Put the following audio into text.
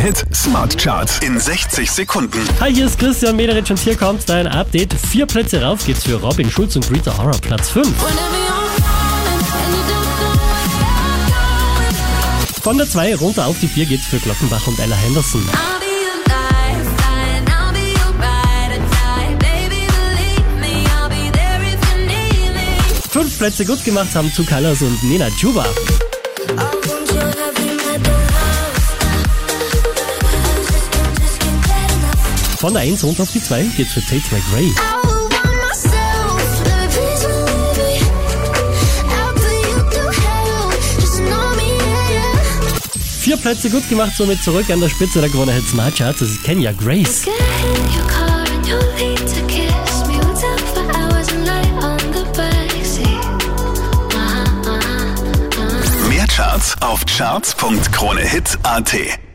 Hit Smart Charts in 60 Sekunden. Hi, hier ist Christian Mederich und hier kommt dein Update. Vier Plätze rauf geht's für Robin Schulz und Rita Ora, Platz 5. Von der 2 runter auf die 4 geht's für Glockenbach und Ella Henderson. Fünf Plätze gut gemacht haben Two Colors und Nina Chuba. Von der 1 runter auf die 2 geht's für Tate McRae. Vier Plätze gut gemacht, somit zurück an der Spitze der Krone Hit Smart Charts. Das ist Kenya Grace. Mehr Charts auf charts.kronehit.at